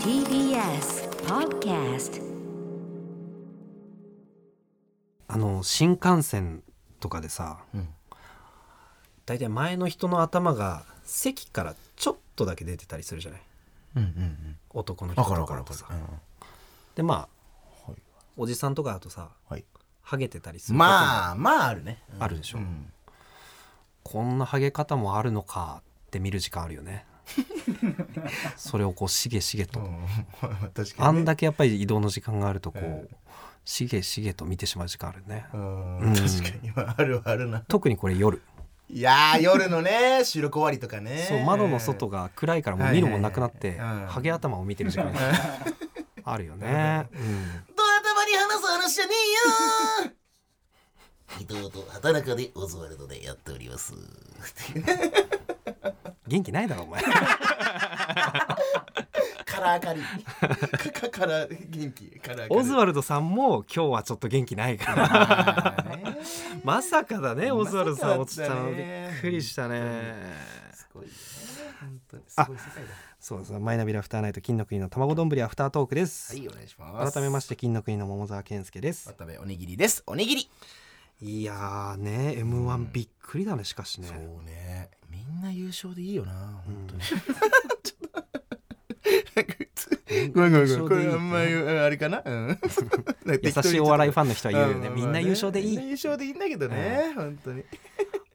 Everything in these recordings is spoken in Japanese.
TBS Podcast あの新幹線とかでさ、うん大体前の人の頭が席からちょっとだけ出てたりするじゃない？うんうん男のうん。人わかるわかるとかだとさわかる。でまあはいおじさんとかだとさはい。ハゲてたりするまあまああるね。ああるでしょうんこんなハゲ方もあるのかって見る時間あるよね それをこうしげしげと。あんだけやっぱり移動の時間があるとこう、えしげしげと見てしまう時間あるね、うん。うん。確かに。ま ああるあるな。特にこれ夜。いやー夜のね収録終わりとかね。そう窓の外が暗いからもう見るもんなくなって、はいはいはいうん。ハゲ頭を見てる時間。があるよね、うん。ドア玉に話す話じゃねえよ伊藤と畑中でオズワルドでやっております。元気ないだろお前カラーカリー。かカラー元気。カラー。オズワルドさんも今日はちょっと元気ないからまさかだねオズワルドさんま落ちたのびっくりしたねすごいよね。本当にすごい世界だ。そうですマイナビラフターナイト金の国の卵丼アフタートークです、はいお願いします。改めまして金の国の桃沢健介です渡部おにぎりです。おにぎり。いやーね M1 びっくりだねしかしねそうね。みんな優勝でいいよな。本当に。ごめんごめんごめん。これあんまりあれかな？うん。優しいお笑いファンの人は言うよねんみんな優勝でいい優勝でいいんだけどね。本当に。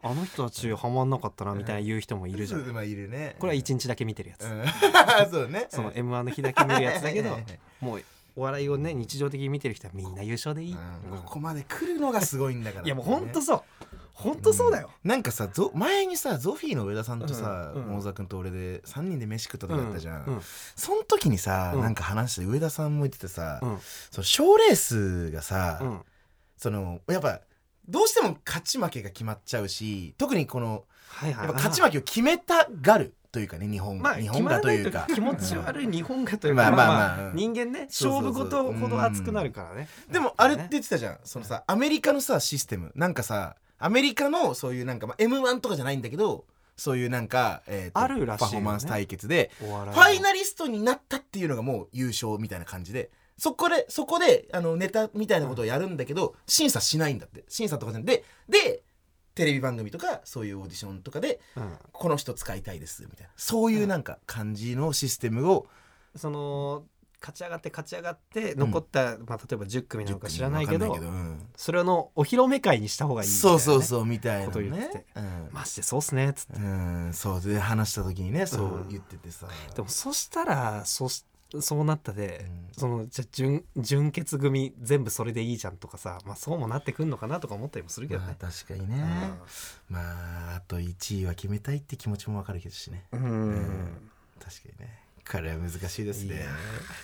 あの人たちハマんなかったなみたいな言う人もいるじゃんまあいるね。これは一日だけ見てるやつ、うん。そうね。その M1 の日だけ見るやつだけどもうお笑いをね日常的に見てる人はみんな優勝でいい、うん。ここまで来るのがすごいんだから。いやもうほんとそう。ほんとそうだよ、なんかさゾ前にさゾフィーの上田さんとさうん。うん。桃沢君と俺で3人で飯食った時あったじゃん、うん。その時にさ、うん。なんか話して上田さんも言っててさ、うん。その賞レースがさ、うん。そのやっぱどうしても勝ち負けが決まっちゃうし特にこのはいはい。やっぱ勝ち負けを決めたがるというかね日本,、まあ日本がというか。気持ち悪い日本がというか、まあまあ人間ね勝負事ほど熱くなるからね。でもあれって言ってたじゃん。そのさアメリカのさシステム。なんかさアメリカのそういうなんか、まあ、m 1とかじゃないんだけどそういうなんか、えーとあるらしいよね。パフォーマンス対決でファイナリストになったっていうのがもう優勝みたいな感じでそこでそこであのネタみたいなことをやるんだけど、審査しないんだって。審査とかじゃなくてでテレビ番組とかそういうオーディションとかでうん。この人使いたいですみたいな。そういうなんか感じのシステムを、その勝ち上がって勝ち上がって残った、まあ、例えば10組なのか知らないけどそれのお披露目会にした方がいいみたいなね、そうそうそうみたいなことを言ってて。ね。うん。マジでそうっすねっつって。うん、そう。で話した時にねそう言っててさ、でもそしたらそしそうなったで、うん。そのじゃあ純純潔組全部それでいいじゃんとかさ、まあ、そうもなってくんのかなとか思ったりもするけどまあね。確かにね、まああと1位は決めたいって気持ちもわかるけどしね。うん、うん。確かにね。これは難しいですね。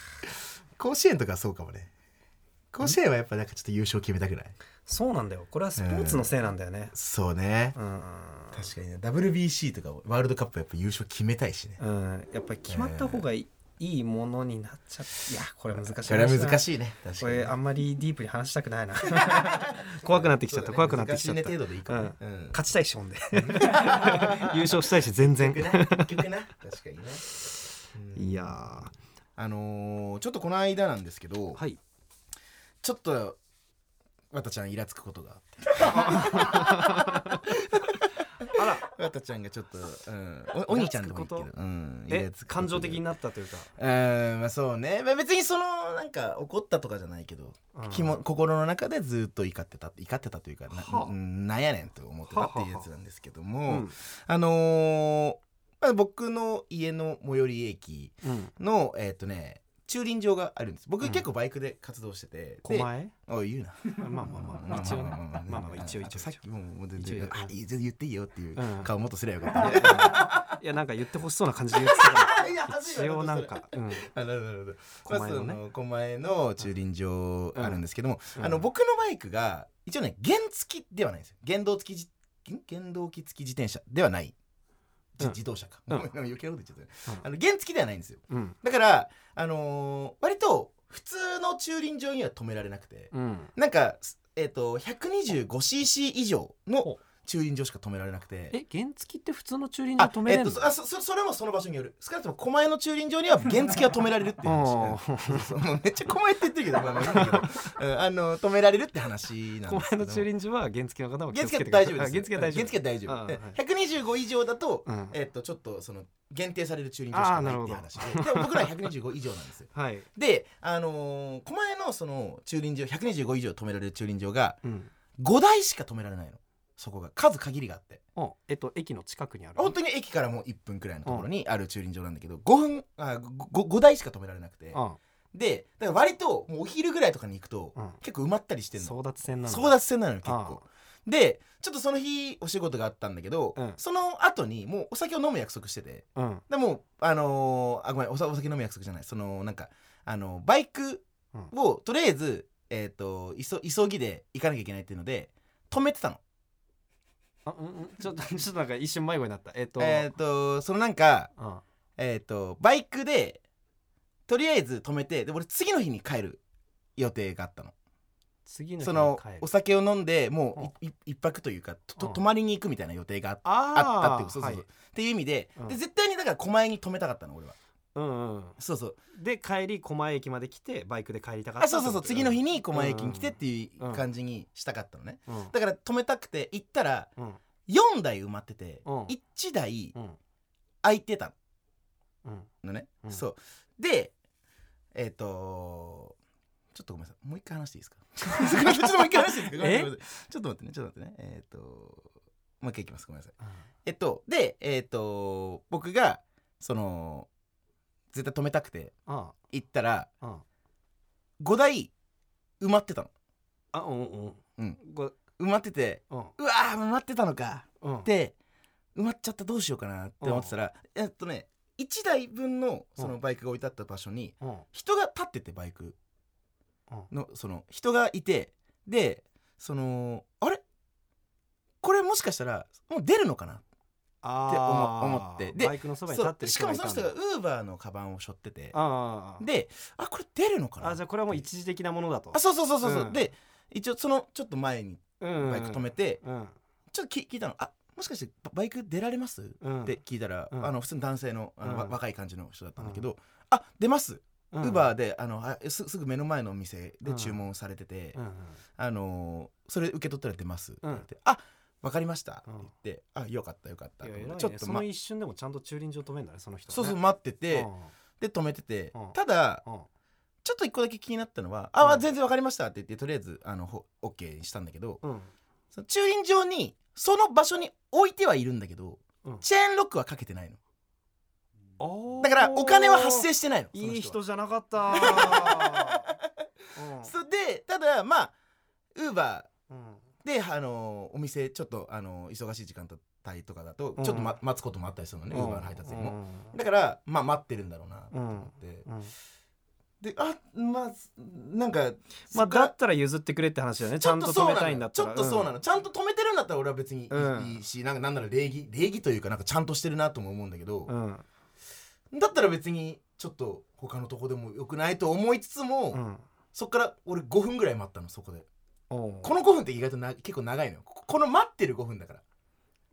甲子園とかはそうかもね。甲子園はやっぱなんかちょっと優勝決めたくない？そうなんだよ。これはスポーツのせいなんだよね。そうね。うん確かにね。WBC とかワールドカップはやっぱ優勝決めたいしね。うん、やっぱり決まった方がいい,、いいものになっちゃっていやこれ難しいこれは難いしいね。確これあんまりディープに話したくないな。怖くなってきちゃった、怖くなってきちゃった。ね程度でいいかも。ねうん。勝ちたいしほんで。優勝したいし全然。結局ね結局ね確かにね。うん。いやー。あのーちょっとこの間なんですけど、はい。ちょっとわたちゃんイラつくことがあって わたちゃんがちょっと、うん、おお兄ちゃんでもいいけどうん、イえ感情的になったというか？うんまあそうね、まあ、別にそのなんか怒ったとかじゃないけど、うん。心の中でずっと怒ってた怒ってたというかな,、なんやねんと思ってたっていうやつなんですけども、うん。あのーまあ、僕の家の最寄り駅うん。のえっ、とね駐輪場があるんです。僕、うん。結構バイクで活動してて。狛江？おい言うな。まあまあまあ一応ねまあまあ。一応一応さっきもうもう全然あ全然言っていいよっていううん。顔もっとすればよかった、いやなんか言ってほしそうな感じで言ってた 一わ応なんか、うん、あなるほど狛江のね。狛江の駐輪場あるんですけども、うん。あの僕のバイクが一応ね原付きではないんですよ。原動付き原動機付き自転車ではない自動車か、うん。余計なこと言っちゃった、うん。あの原付きではないんですよ。うん。だからあのー割と普通の駐輪場には止められなくて、うん。なんかえっ、と 125cc 以上の駐輪場しか止められなくて。え原付って普通の駐輪場あえっ止めれんの？とそあそそそれもその場所による。少なくとも狛江の駐輪場には原付は止められるっていう話。もうめっちゃ狛江って言ってるけど, まあまああの止められるって話なんです狛江の駐輪場は原付の方も気原付は大丈夫です。あ原付は大丈夫。原付は大丈夫。はい。125以上だと、うん。えっとちょっとその限定される駐輪場しかないっていう話で。でも僕らは125以上なんですよ。はい。であのー狛江のその駐輪場125以上止められる駐輪場がうん。5台しか止められないのそこが数限りがあって。あえっと駅の近くにある。本当に駅からもう1分くらいのところにある駐輪場なんだけど5分あ 5, 5台しか止められなくて。あでだから割ともうお昼ぐらいとかに行くとうん。結構埋まったりしてんの。争奪戦なの争奪戦なのよ結あ構でちょっとその日お仕事があったんだけど、うん。その後にもうお酒を飲む約束してて。うん。でもあのーあごめんおさお酒飲む約束じゃない。そのなんかあのバイクをとりあえず、えー、と急急ぎで行かなきゃいけないっていうので止めてたのあうんうん。ちょっと ちょっとなんか一瞬迷子になった。えっと。えっ、とそのなんかうん。えっ、とバイクでとりあえず止めてで俺次の日に帰る予定があったの。次の日そのに帰る。お酒を飲んでもういい一泊というかととうん。泊まりに行くみたいな予定があったああったっていうーそうそうそう、はい。っていう意味で,、うん。で絶対にだから狛江に止めたかったの俺はうんうん。そうそう。で帰り狛江駅まで来てバイクで帰りたかったあそうそうそう。次の日に狛江駅に来てっていううん感じにしたかったのね、うんだから止めたくて行ったらうん。4台埋まってて、うん。1台うん。空いてたうんのね、うん。そう。でえっ、とちょっとごめんなさい。もう一回話していいですか？ちょっともう一回話していいですか？ちょっと待ってねちょっと待ってね。えっ、ともう一回いきます。ごめんなさい。えっとでえっ、と僕がその絶対止めたくてあ行ったらあ5台埋まってたの。あうんうん。うん。ご埋まっててうん。うわー埋まってたのか。うん。で埋まっちゃったどうしようかなって思ってたらえっとね1台分のそのバイクが置いてあった場所にうん。人が立っててバイク。うん。のその人がいてでそのあれ？これもしかしたらもう出るのかな思って。でバイクのそばにそ立ってしかもその人がウーバーのカバンを背負ってて。であこれ出るのかな？あじゃあこれはもう一時的なものだと。あそうそうそうそうそう、うん。で一応そのちょっと前にうん。バイク止めて、うん。ちょっと聞聞いたのあもしかしてババイク出られます、うん。って聞いたら、うん。あの普通の男性のあの、若い感じの人だったんだけど、あ出ます。ウウーバーであのあすすぐ目の前のお店で注文されてて、うんうん。あのーそれ受け取ったら出ますってうん言って、あわかりました？ってうん言って、あよかったよかった。ちょっと、まその、一瞬でもちゃんと駐輪場止めんだねその人そうそう待ってて、うんで止めてて、うん。ただうん。ちょっと一個だけ気になったのは「あ、うん。全然わかりました」って言ってとりあえずあのほ OK にしたんだけど、うん。その駐輪場にその場所に置いてはいるんだけど、うん。チェーンロックはかけてないの。だからお金は発生してないのいい人じゃなかった。うん。それでただまあウーバうん。ーで、あのお店ちょっと、あの忙しい時間帯とかだとうん。ちょっと、ま待つこともあったりするのね、うん。ウーバーの配達員も、うん。だからまあ待ってるんだろうなと思って、うん。であまあなんかまあだったら譲ってくれって話だよねちゃんと止めたいんだったら。ちょっとそうなの、ちゃんと止めてるんだったら俺は別にいい,、うん。しなんかなんなら礼儀礼儀というかなんかちゃんとしてるなとも思うんだけど、うん。だったら別にちょっと他のとこでもよくないと思いつつも、うん。そっから俺5分ぐらい待ったのそこでこの5分って意外とな結構長いのよ。ここの待ってる5分だから。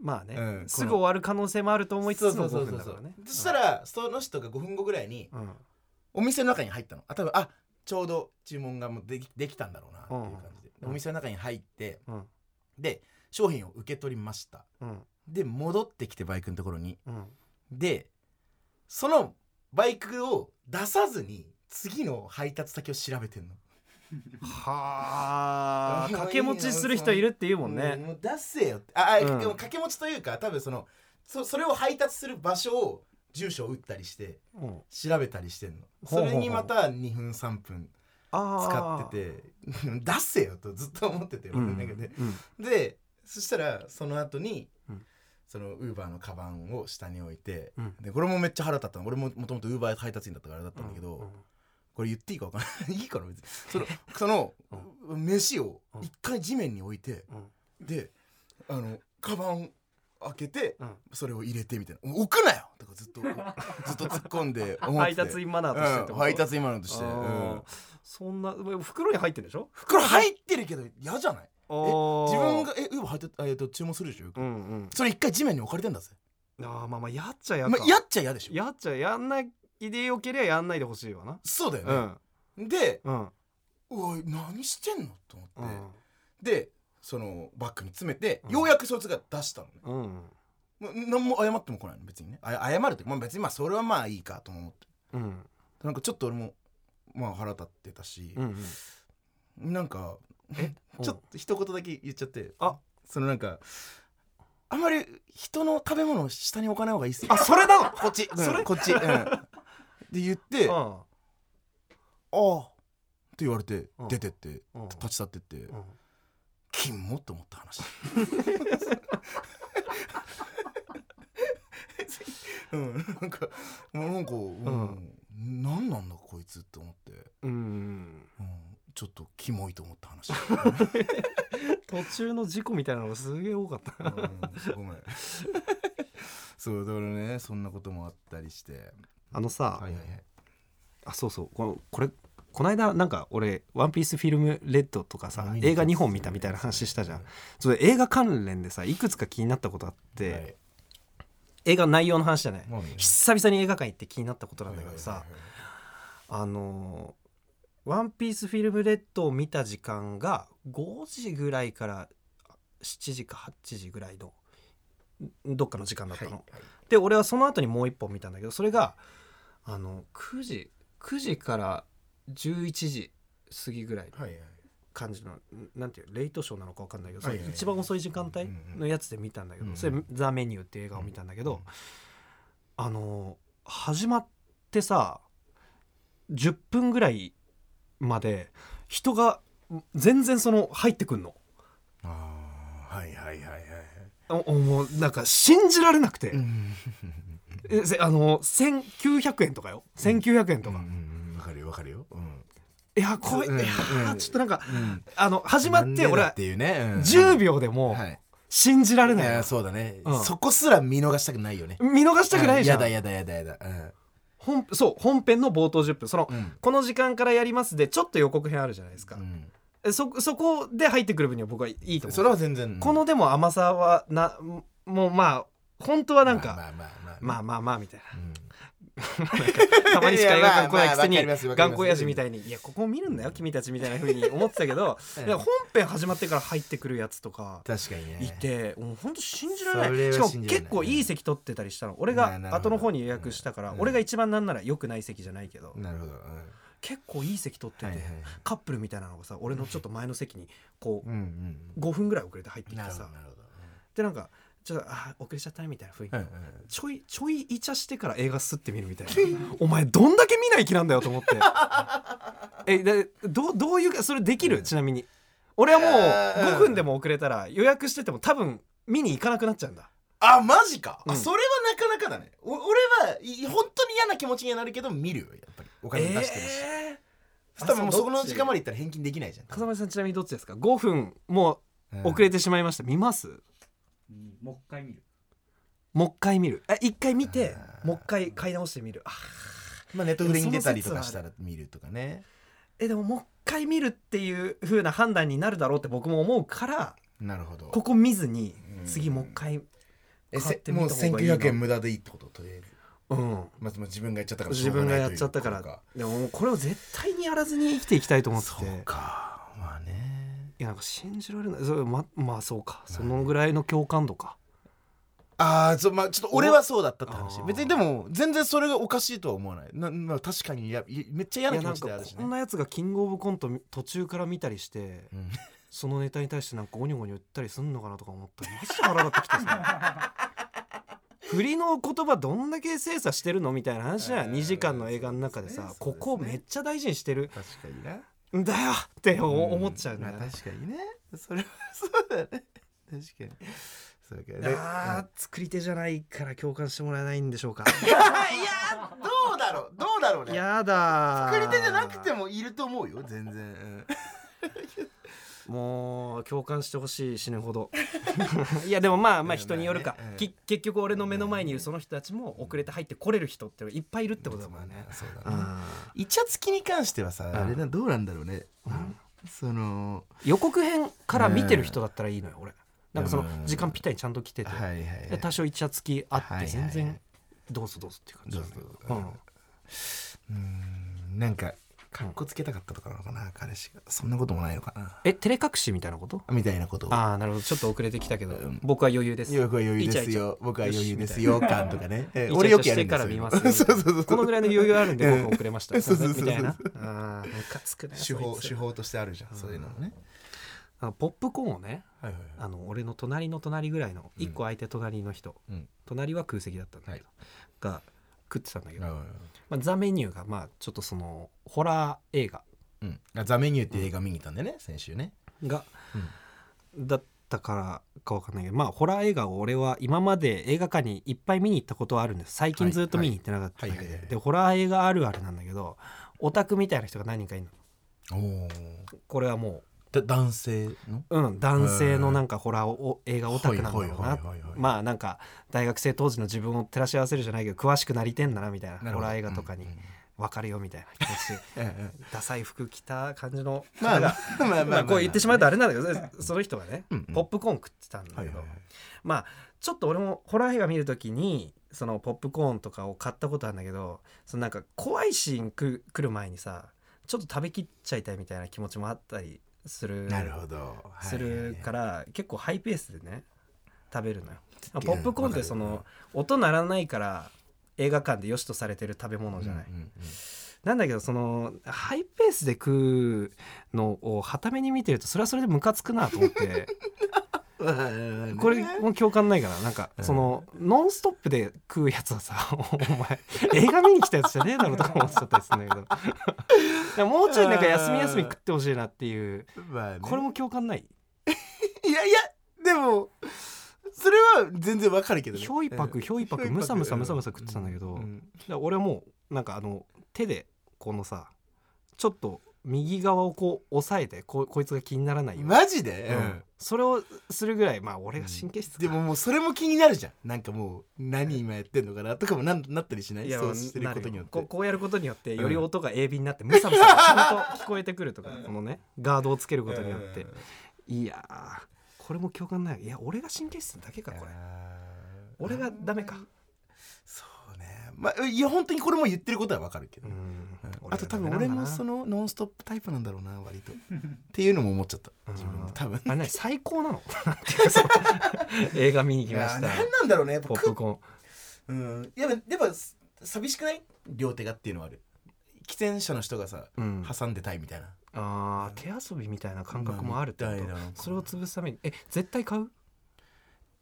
まあね、うん。すぐ終わる可能性もあると思いつつの5分だからね。そしたらその人が5分後ぐらいにうん。お店の中に入ったの。あ多分あちょうど注文がもうできできたんだろうなっていう感じで、うん。お店の中に入ってうん。で商品を受け取りました。うん。で戻ってきてバイクのところに。うん。でそのバイクを出さずに次の配達先を調べてんのはあ 掛け持ちする人いるって言うもんね。もう出せよって。あ、あうん。でも掛け持ちというか多分そのそそれを配達する場所を住所を打ったりしてうん。調べたりしてんの。そうれにまた2分3分あ使ってて 出せよとずっと思ってての中で、うん。でそしたらその後に、うん。そのウーバーのカバンを下に置いて、うん。でこれもめっちゃ腹立ったの。俺ももともとウーバー配達員だったからあれだったんだけど、うんこれ言っていいか分かん。な いいいかな別に。その その、飯をうん一回地面に置いて、うんであのカバン開けて、うんそれを入れてみたいな「置くなよ!」とかずっと ずっと突っ込んで思って。配達員マナーとしてうん配達員マナーとして、あうん。ーそんな袋に入ってるでしょ？袋入ってるけど嫌じゃない？自分がえウーバー入ってえっと注文するでしょ？うんうん。それ一回地面に置かれてんだぜ。あーまあまあやっちゃやか、まあやっちゃ嫌でしょ。やっちゃやんないでよけりゃやんないでほしいわな。そうだようん。ねでうん。おい何してんのと思って、うん。でそのバッグに詰めて、うん。ようやくそいつが出したのね。うん。何も謝っても来ないの別にね。あ謝るって、まあ、別にまあそれはまあいいかと思って。うん。なんかちょっと俺もまあ腹立ってたし。うんう、ん。なんかえ？ちょっと一言だけ言っちゃって。あ。そのなんかあんまり人の食べ物を下に置かない方がいいっすよ。あそれなのこっち、うんそれ？こっち、うん、で言って「あうん。あ」って言われてうん。出てってうん。立ち去ってってうん。金もって思った話。うんなんかもうなんか、うん何なんだこいつって思って、うん。うん、ちょっとキモいと思った話、途中の事故みたいなのがすげえ多かった。うん、ごめんそうだからねそんなこともあったりしてあのさ、はいはいはい。あそうそう。このこれこの間なんか俺「ワンピースフィルムレッドとかさ映画2本見たみたいな話したじゃん。それ映画関連でさいくつか気になったことあって、はい。映画の内容の話じゃない、久々に映画館行って気になったことなんだけどさ、はいはいはいあのーワンピースフィルムレッド」を見た時間が5時ぐらいから7時か8時ぐらいのんどっかの時間だったの。はいはい。で俺はその後にもう一本見たんだけどそれがあの9時9時から11時過ぎぐらいのはいはい。感じのんなんていうレイトショーなのか分かんないけど、はいはい一番遅い時間帯のやつで見たんだけど、うんそれ「ザ・メニュー」って映画を見たんだけど、あの始まってさ10分ぐらいまで人が全然その入ってくんの。ああはいはいはいはい。おおもうなんか信じられなくて、うんえせあの1900円とかよ。1900円とか、うんわかるよわかるよ。うん。いやこれ、うんいやちょっとなんか、うん。あの始まって俺っていうね。うん。10秒でもはい。信じられないそうだね。うん。そこすら見逃したくないよね。見逃したくないじゃん、やだやだやだやだ。本そう本編の冒頭10分その、うん。この時間からやりますでちょっと予告編あるじゃないですか、そそこで入ってくる分には僕はいいと思う。それは全然。このでも甘さはなもうまあ本当はなんか、まあまあまあみたいうん。なたまにしか映画館来ないくせに頑固親父みたいに「いやここ見るんだよ君たち」みたいな風に思ってたけど 本編始まってから入ってくるやつとか確かにね。いてもう本当信じられない。しかも結構いい席取ってたりしたの。俺が後の方に予約したからうん。俺が一番なんなら良くない席じゃないけど。なるほど。結構いい席取っててカップルみたいなのがさ俺のちょっと前の席にこうんうんう5分ぐらい遅れて入ってきてさ。なるほど。でなんかちょっとあ遅れちゃったみたいな雰囲気うんうんちょいちょいイチャしてから映画すってみるみたいな。お前どんだけ見ない気なんだよと思って。えでどうどういうかそれできる？ちなみに。俺はもう5分でも遅れたら予約してても多分見に行かなくなっちゃうんだ。あマジか、うん。あそれはなかなかだね。お俺はい本当に嫌な気持ちにはなるけど見るよやっぱり。お金出してるし、えー。多分もうそこの時間まで行ったら返金できないじゃん。風間さんちなみにどっちですか？5分もうん。う遅れてしまいました。見ます？うんもう一回見る。もう一回見る。え一回見てもう一回買い直してみる。あまあネットフリに出たりとかしたら見るとかね。えでももう一回見るっていう風な判断になるだろうって僕も思うからなるほど。ここ見ずにうん。次もう一回え買ってみせもうた方がいいな。1900円無駄でいいってこと？とりあえずうん。まあ、まあ自分がやっちゃったから自分がやっちゃったから。でももうこれを絶対にやらずに生きていきたいと思ってて。そうかやなんか信じられない。それままあそうか。そのぐらいの共感度か。ああそうまあちょっと俺はそうだったって話。別にでも全然それがおかしいとは思わない。な、まあ、確かにいやいめっちゃ嫌な気持ちであるしね。こんなやつがキングオブコント途中から見たりしてうん。そのネタに対してなんかゴニョゴニョ言ったりすんのかなとか思ったらマジで腹立ってきてさ。振りの言葉どんだけ精査してるのみたいな話じゃん2時間の映画の中でさそうですね。ここめっちゃ大事にしてる。確かにな。んだよってお思っちゃうね。まあ確かにね。それはそうだね。確かに。そうか。ねあー作り手じゃないから共感してもらえないんでしょうか。いやどうだろう。どうだろうね。やだー。作り手じゃなくてもいると思うよ全然、うんもう共感してほしい死ぬほど。いやでもまあまあうん人によるか、まあね。結局俺の目の前にいるその人たちも遅れて入ってこれる人っていっぱいいるってことだもんね、そうだね。あイチャつきに関してはさ、んあれなどうなんだろうね、その予告編から見てる人だったらいいのよ俺。なんかそのうん時間ぴったりちゃんと来てて、はいはいで多少イチャつきあって全然どうぞどうぞっていう感じだうぞうん。なんかかっこつけたかったとかなのかな彼氏が。そんなこともないのかな。え照れ隠しみたいなこと？みたいなこと。をああなるほど。ちょっと遅れてきたけど、うん。僕は余裕です。僕は余裕ですよ。僕は余裕ですよ。感とかね。え俺よくやるんですよから見ますよ。そうそうそうこのぐらいの余裕あるんで僕遅れました。そうそうそうそう。みたいな。あームカつくね手法手法としてあるじゃんそういうのもね。あのポップコーンをねはいはいあの俺の隣の隣ぐらいのうん一個相手隣の人、うん。隣は空席だったんだけど、が食ってたんだけど、はいまあ、ザ・メニューがまあちょっとそのホラー映画。うん。あザ・メニューって映画見に行ったんでね先週ね。が、だったからかわかんないけどまあホラー映画を俺は今まで映画館にいっぱい見に行ったことはあるんです。最近ずっと見に行ってなかったんだけどはい。はいはいはいでホラー映画あるあるなんだけどオタクみたいな人が何人かいるの。これはもだ男性の？う、うん、男性のなんかホラーお映画オタクなんだろうな。まあなんか大学生当時の自分を照らし合わせるじゃないけど詳しくなりてんだなみたいなホラー映画とかに分かるよみたいな気持ち。で ええダサい服着た感じのまあまあまあまあまあ。こう言ってしまうとあれなんだけど その人がねポップコーン食ってたんだけどまあちょっと俺もホラー映画見るときにそのポップコーンとかを買ったことあるんだけどそのなんか怖いシーンく来る前にさちょっと食べきっちゃいたいみたいな気持ちもあったりするなるほど。するから結構ハイペースでね食べるのよ。うんポップコーンってその音鳴らないから映画館で良しとされてる食べ物じゃない、うんうんうん。なんだけどそのハイペースで食うのをはために見てるとそれはそれでムカつくなと思って これもう共感ないからなんかそのノンストップで食うやつはさお前映画見に来たやつじゃねえだろとか思っちゃったりするんだけど。でももうちょいなんか休み休み食ってほしいなっていう。これも共感ない？いやいやでもそれは全然わかるけどね。ひょいぱくひょいぱくむさむさむさむさ食ってたんだけど。俺はもうなんかあの手でこのさちょっと右側をこう押さえてここいつが気にならないように。マジで、うん。それをするぐらいまあ俺が神経質か。でももうそれも気になるじゃん。なんかもう何今やってんのかなとかもなんなったりしない？いやそうしてることによって。なるこうこうやることによってより音が鋭敏になってムサムサちゃんと聞こえてくるとかこのねガードをつけることによっていやーこれも共感ないいや俺が神経質だけかこれ俺がダメかまあいや本当にこれも言ってることはわかるけど、うんうん。俺あと多分俺もそのノンストップタイプなんだろうな割と。っていうのも思っちゃった。自分で多分。あれね最高なの？映画見に来ました。何なんだろうね。やっぱポップコーン。うん。やっぱやっぱ寂しくない？両手がっていうのはある。喫煙者の人がさ、うん。挟んでたいみたいな。あー手遊びみたいな感覚もあるってこと？それを潰すために。え絶対買う？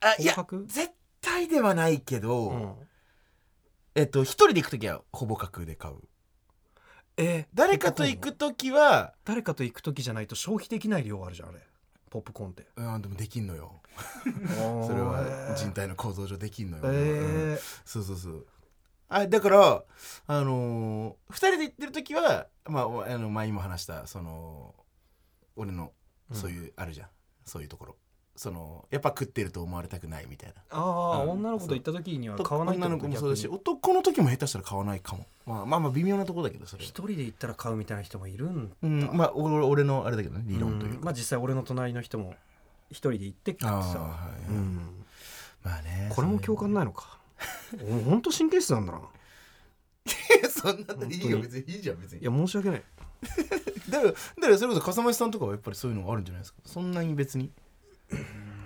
あいや絶対ではないけど、うんえっと一人で行く時はほぼ角で買う。え誰かと行く時は誰かと行く時じゃないと消費できない量あるじゃんあれ。ポップコーンって。うんでもできんのよ。そ それは人体の構造上できんのよ、うん。えそうそうそう。あだからあのー、2人で行ってる時はまあおあの前にも話したその俺のうん。そういう、あるじゃん。そういうところそのやっぱ食ってると思われたくないみたいな。ああうん。女の子と行った時には買わない女の子もそうだし男の時も下手したら買わないかも、まあ、まあまあ微妙なところだけどそれ一人で行ったら買うみたいな人もいるんだ。うん。まあ俺俺のあれだけどね理論というか、ん。まあ実際俺の隣の人も一人で行って食ってあさ。あはい、うん。まあねこれも共感ないのか。おほんと神経質なんだな。そんなのいいよ。別にいいじゃん別に。いや申し訳ない。だからだからそれこそ笠間さんとかはやっぱりそういうのがあるんじゃないですか？そんなに別に？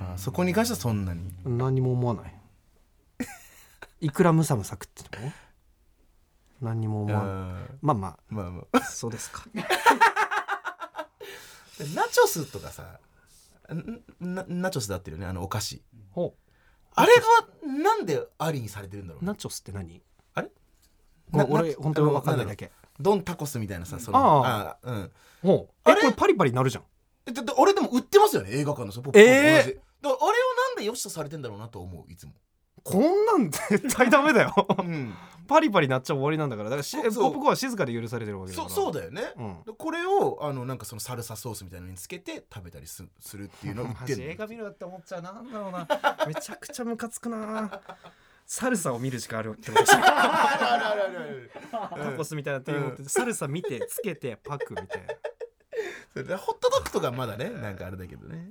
あそこに関してはそんなに？何も思わない。いくらムサムサ食ってても？何にも思わないあまあままあまあ。そうですか。あ ナチョスとかさナチョスだってるよねあのお菓子。ほあれはなんでありにされてるんだろうナチョスって何？あれ？俺本当に分かんないだけ。ドンタコスみたいなさそのああうん。ほう。あれ？えこれパリパリなるじゃんえだってあれでも売ってますよね？映画館のそのポップコーン。と同じ。えーだからあれをなんで良しとされてんだろうなと思ういつも。こんなん絶対ダメだよ。うん。パリパリなっちゃ終わりなんだから。だからしポップコーンは静かで許されてるわけだかそらそうだよね、うん。でこれをあのなんかそのサルサソースみたいなのにつけて食べたりすするっていうのを売っマてるジ映画見るって思っちゃうなんだろうな。めちゃくちゃムカつくな。サルサを見る時間あるってことでしょ あるあるあるあるタコスみたいな手を持ってサルサ見てつけてパクみたいなホットドッグとかまだねなんかあれだけどね。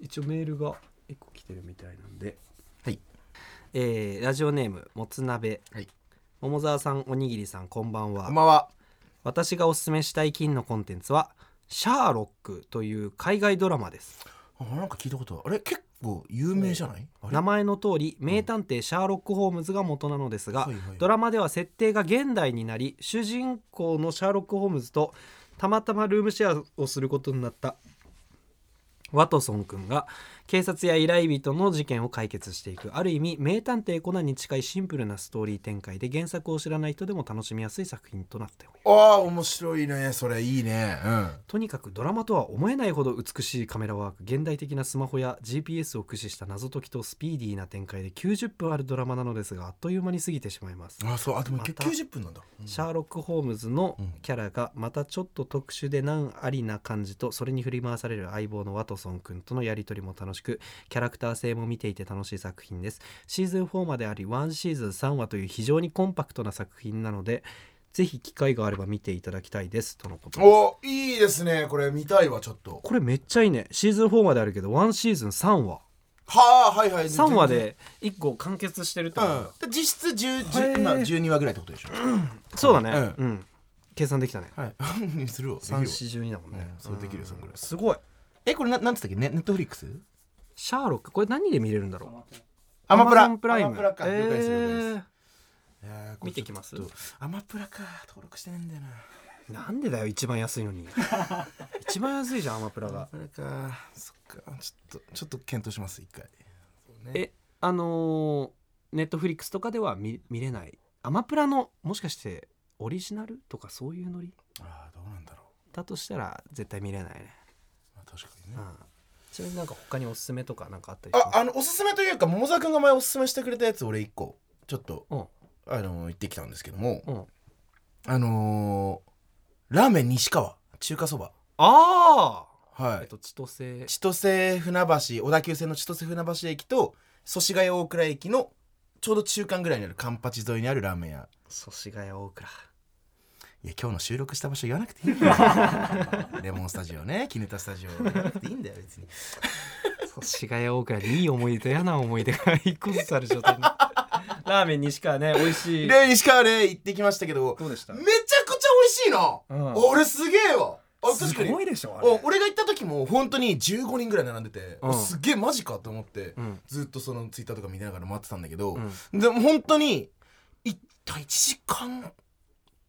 一応メールが1個来てるみたいなんで。はい。えーラジオネームもつ鍋、はい。桃沢さんおにぎりさんこんばんは。こんばんは。私がおすすめしたい金のコンテンツはシャーロックという海外ドラマです。あなんか聞いたことある。あれ結構有名じゃない？名前の通り名探偵シャーロック・ホームズが元なのですが、はいはいドラマでは設定が現代になり主人公のシャーロック・ホームズとたまたまルームシェアをすることになったワトソン君が警察や依頼人の事件を解決していく。ある意味名探偵コナンに近いシンプルなストーリー展開で原作を知らない人でも楽しみやすい作品となっております。ああ面白いね。それいいね。うん。とにかくドラマとは思えないほど美しいカメラワーク。現代的なスマホや GPS を駆使した謎解きとスピーディーな展開で90分あるドラマなのですがあっという間に過ぎてしまいます。あそう。あでもまた90分なんだ。シャーロック・ホームズのキャラがまたちょっと特殊で難ありな感じとそれに振り回される相棒のワトソン君とのやり取りも楽しくキャラクター性も見ていて楽しい作品です。シーズン4まであり1シーズン3話という非常にコンパクトな作品なのでぜひ機会があれば見ていただきたいです。とのことです。おいいですね。これ見たいわちょっと。これめっちゃいいね。シーズン4まであるけど1シーズン3話は。あはいはい。3話で1個完結してるってことだう。ん。で実質10へー。10今12話ぐらいってことでしょ。そうだね。ううん。計算できたね。はい。するわ。できるわ。342だもんね。うん。そうできるよそんぐらい。すごい。えこれななんつったっけ？ネネットフリックスシャーロック？これ何で見れるんだろう？アマプラ。プライム。アマプラか。了解です了解です。えーい見てきます。ちょっとアマプラか。登録してないんだよな。なんでだよ一番安いのに。一番安いじゃんアマプラが。アマプラか。そっか。ちょっとちょっと検討します一回。そうね。えあのネットフリックスとかでは見見れない。アマプラのもしかしてオリジナル？とかそういうノリ？ああどうなんだろだとしたら絶対見れないね、う、まあ、確かにね。うん、ちなみになんか他におすすめとかなんかあったりします？ああのおすすめというか桃沢君が前おすすめしてくれたやつ俺一個ちょっとうん。あの言ってきたんですけどもうん。あのーラーメン西川中華そば。ああはい。えっと千歳。千歳船橋小田急線の千歳船橋駅と祖師ヶ谷大倉駅のちょうど中間ぐらいにあるカンパチ沿いにあるラーメン屋。祖師ヶ谷大倉いや今日の収録した場所言わなくていいんだよ。レモンスタジオね。絹田スタジオ言わなくていいんだよ別に。祖師ヶ谷大倉でいい思い出と嫌な思い出が一個ずつある状態に。ラーメン西川ね美味しい。で西川ね行ってきましたけど。どうでした？めちゃくちゃ美味しいな、うん。俺すげえわ。あ確かに。すごいでしょあおれ俺が行った時も本当に15人ぐらい並んでて、うん。すげえマジかと思って、うん。ずっとそのツイッターとか見ながら待ってたんだけど、うん。でも本当にいった1時間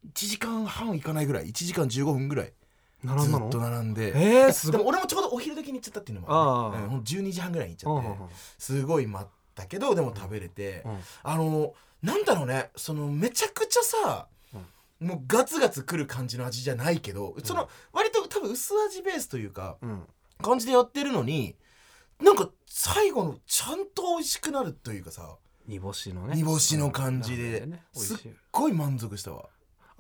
1時間半いかないぐらい1時間15分ぐらい並んだの？ずっと並んで。えー、すでごい。も俺もちょうどお昼時に行っちゃったっていうのもある、ああ。うんほんと12時半ぐらいに行っちゃってすごい待ったけどでも食べれて、うん。あのなんだろうねそのめちゃくちゃさ、もうガツガツくる感じの味じゃないけど、その割と多分薄味ベースというかうん。感じでやってるのになんか最後のちゃんと美味しくなるというかさ煮干しのね。煮干しの感じでね。美すっごい満足したわ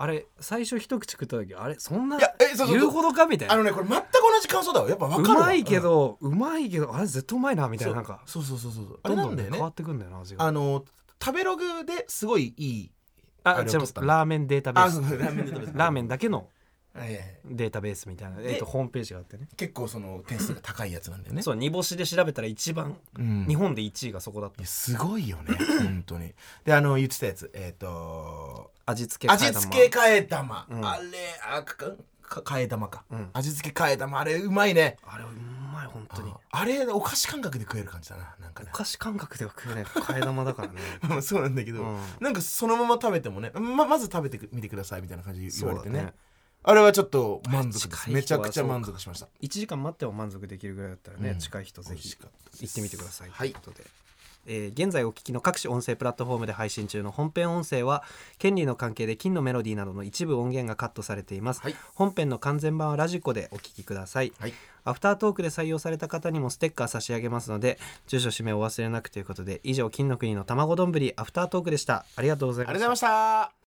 あれ最初一口食った時あれそんないやえそうそう言うほどかみたいな。あのねこれ全く同じ感想だわ。やっぱ分かるわ。うまいけど、うまいけどあれ絶対うまいなみたいななんか。そうそうそうそうそう。あどんどれなんんだよね。変わってくんだよな味が。あの食べログですごいいいあ違いますあれを取ったの。ラーメンデータベース。あそうそうラーメンだけのはいはいはい。データベースみたいな、でえっとホームページがあってね。結構その点数が高いやつなんだよね。そう煮干しで調べたら一番、うん。日本で1位がそこだった。いやすごいよね本当に。であの言ってたやつ。えっ、と味付け替え味玉付け替え玉、うん。あれあかか替え玉か、うん。味付け替え玉。あれうまいね。あれうまい本当に。あれお菓子感覚で食える感じだななんかおね菓子感覚では食えない替え玉だからね。まあそうなんだけど、うん。なんかそのまま食べてもねままず食べてみてくださいみたいな感じで言われてね。そうだね。あれはちょっと満足です。近い人はめちゃくちゃ満足しました。1時間待っても満足できるぐらいだったらね、うん。近い人ぜひ美味しかったです行ってみてください。はい。ということで、えー現在お聞きの各種音声プラットフォームで配信中の本編音声は権利の関係で金のメロディーなどの一部音源がカットされています、はい。本編の完全版はラジコでお聞きください、はい。アフタートークで採用された方にもステッカー差し上げますので住所氏名をお忘れなくということで以上金の国の卵丼ぶりアフタートークでした。ありがとうございました。ありがとうございました